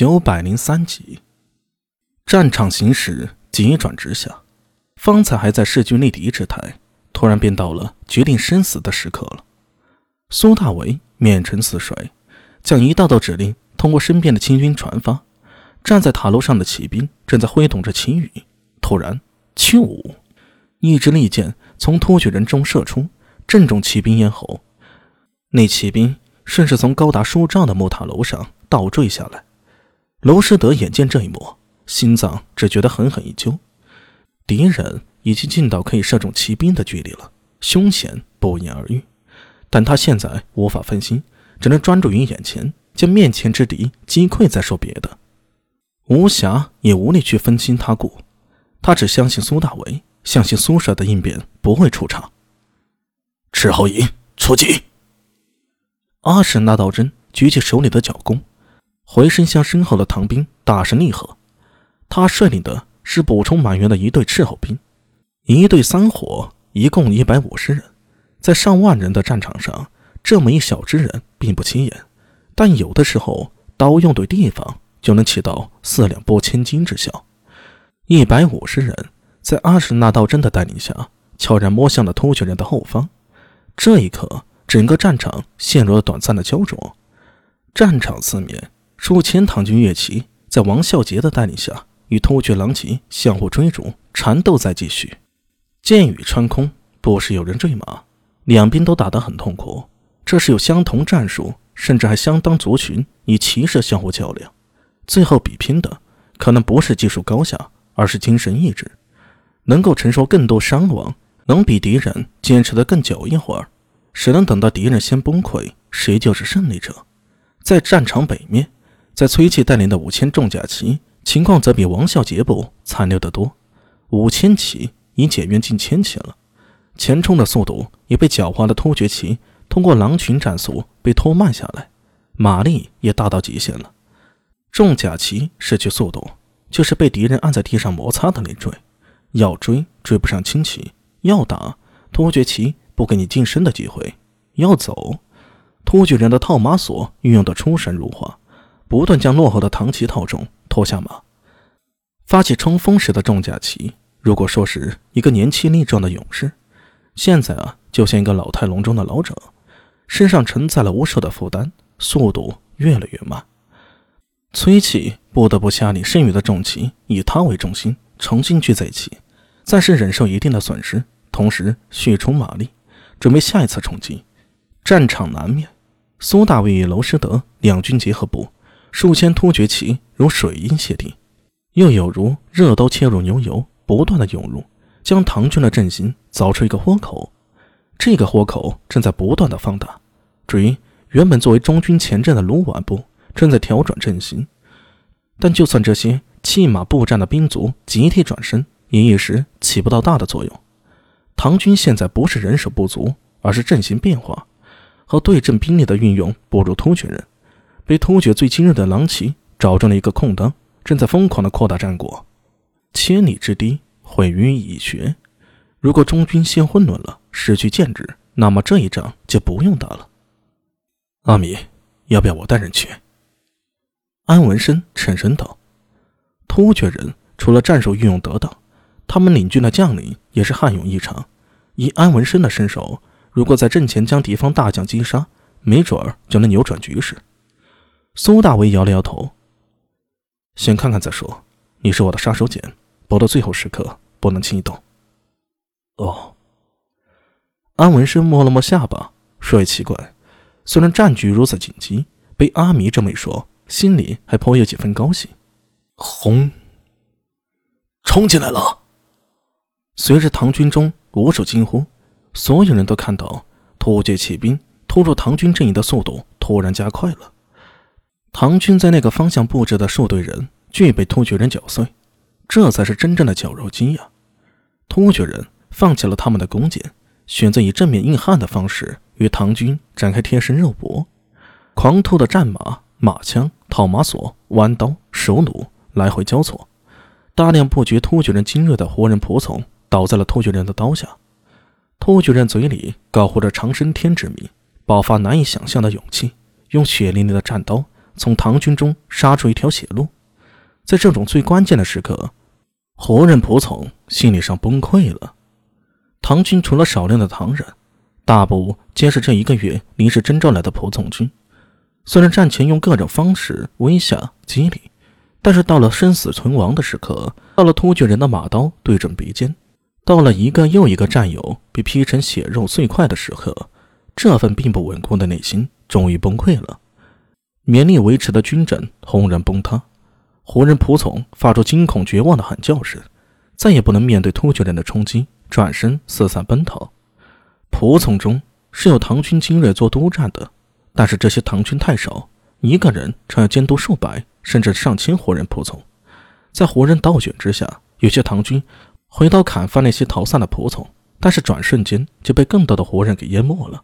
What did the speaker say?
九百零三集，战场形势急转直下，方才还在势均力敌之态，突然便到了决定生死的时刻了。苏大为面沉似水，将一道道指令通过身边的清军传发。站在塔楼上的骑兵正在挥动着旗羽，突然，咻！一支利箭从突厥人中射出，正中骑兵咽喉。那骑兵顺势从高达数丈的木塔楼上倒坠下来。娄师德眼见这一幕，心脏只觉得狠狠一揪。敌人已经近到可以射中骑兵的距离了，凶险不言而喻。但他现在无法分心，只能专注于眼前，将面前之敌击溃，再说别的。无暇也无力去分清他故，他只相信苏大为，相信苏舍的应变不会出差。赤后营出击！阿史那道真举起手里的角弓。回身向身后的唐兵大声厉喝，他率领的是补充满员的一队斥候兵，一队三伙，一共一百五十人。在上万人的战场上，这么一小支人并不起眼，但有的时候刀用对地方，就能起到四两拨千斤之效。一百五十人在阿史那道真的带领下，悄然摸向了突厥人的后方。这一刻，整个战场陷入了短暂的焦灼，战场四面。数千唐军乐骑在王孝杰的带领下，与突厥狼骑相互追逐，缠斗在继续。箭雨穿空，不时有人坠马，两边都打得很痛苦。这是有相同战术，甚至还相当族群以骑射相互较量。最后比拼的可能不是技术高下，而是精神意志，能够承受更多伤亡，能比敌人坚持得更久一会儿。谁能等到敌人先崩溃，谁就是胜利者。在战场北面。在崔琦带领的五千重甲骑，情况则比王孝杰部惨烈得多。五千骑已减员近千骑了，前冲的速度也被狡猾的突厥骑通过狼群战速被拖慢下来，马力也大到极限了。重甲骑失去速度，就是被敌人按在地上摩擦的累赘。要追追不上轻骑，要打突厥骑不给你近身的机会，要走突厥人的套马索运用的出神入化。不断将落后的唐骑套中，拖下马，发起冲锋时的重甲骑。如果说是一个年轻力壮的勇士，现在啊，就像一个老态龙钟的老者，身上承载了无数的负担，速度越来越慢。崔启不得不下令剩余的重骑以他为中心重新聚在一起，暂时忍受一定的损失，同时蓄充马力，准备下一次冲击。战场南面，苏大卫与娄师德两军结合部。数千突厥骑如水银泻地，又有如热刀切入牛油，不断的涌入，将唐军的阵型凿出一个豁口。这个豁口正在不断的放大。至于原本作为中军前阵的卢绾部，正在调转阵型。但就算这些弃马步战的兵卒集体转身，也一时起不到大的作用。唐军现在不是人手不足，而是阵型变化和对阵兵力的运用不如突厥人。被突厥最精锐的狼骑找中了一个空当，正在疯狂的扩大战果。千里之堤毁于蚁穴。如果中军先混乱了，失去建制，那么这一仗就不用打了。阿米，要不要我带人去？安文生沉声道：“突厥人除了战术运用得当，他们领军的将领也是悍勇异常。以安文生的身手，如果在阵前将敌方大将击杀，没准儿就能扭转局势。”苏大为摇了摇头，先看看再说。你是我的杀手锏，搏到最后时刻不能轻易动。哦。安文生摸了摸下巴，说：“也奇怪，虽然战局如此紧急，被阿弥这么一说，心里还颇有几分高兴。”轰！冲进来了！随着唐军中无数惊呼，所有人都看到突厥骑兵突入唐军阵营的速度突然加快了。唐军在那个方向布置的数队人俱被突厥人搅碎，这才是真正的绞肉机呀！突厥人放弃了他们的弓箭，选择以正面硬汉的方式与唐军展开贴身肉搏。狂突的战马、马枪、套马索、弯刀、手弩来回交错，大量不觉突厥人精锐的活人仆从倒在了突厥人的刀下。突厥人嘴里高呼着长生天之名，爆发难以想象的勇气，用血淋淋的战刀。从唐军中杀出一条血路。在这种最关键的时刻，胡人仆从心理上崩溃了。唐军除了少量的唐人，大部皆是这一个月临时征召来的仆从军。虽然战前用各种方式威吓激励，但是到了生死存亡的时刻，到了突厥人的马刀对准鼻尖，到了一个又一个战友被劈成血肉碎块的时刻，这份并不稳固的内心终于崩溃了。勉力维持的军阵轰然崩塌，胡人仆从发出惊恐绝望的喊叫声，再也不能面对突厥人的冲击，转身四散奔逃。仆从中是有唐军精锐做督战的。但是这些唐军太少，一个人常要监督数百甚至上千胡人仆从，在胡人倒卷之下，有些唐军回刀砍翻那些逃散的仆从，但是转瞬间就被更多的胡人给淹没了。